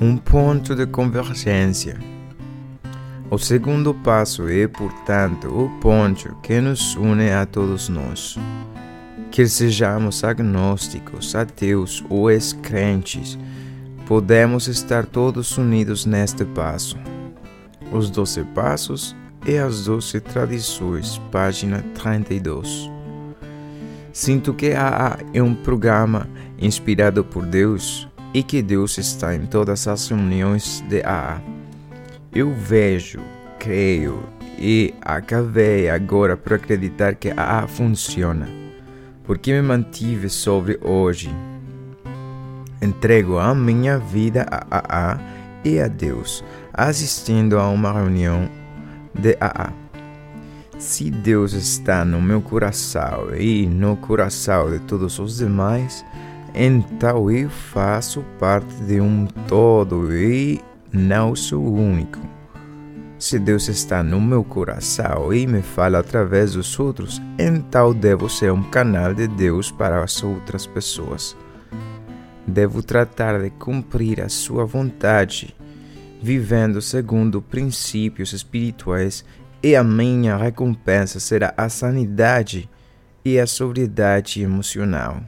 um ponto de convergência. O segundo passo é, portanto, o ponto que nos une a todos nós. Quer sejamos agnósticos, ateus ou excrentes, podemos estar todos unidos neste passo. Os Doze Passos e as Doze Tradições, página 32. Sinto que AA é um programa inspirado por Deus e que Deus está em todas as reuniões de AA. Eu vejo, creio e acabei agora por acreditar que AA funciona, porque me mantive sobre hoje. Entrego a minha vida a AA e a Deus, assistindo a uma reunião de AA. Se Deus está no meu coração e no coração de todos os demais, então eu faço parte de um todo e não sou único. Se Deus está no meu coração e me fala através dos outros, então devo ser um canal de Deus para as outras pessoas. Devo tratar de cumprir a sua vontade, vivendo segundo princípios espirituais e a minha recompensa será a sanidade e a sobriedade emocional.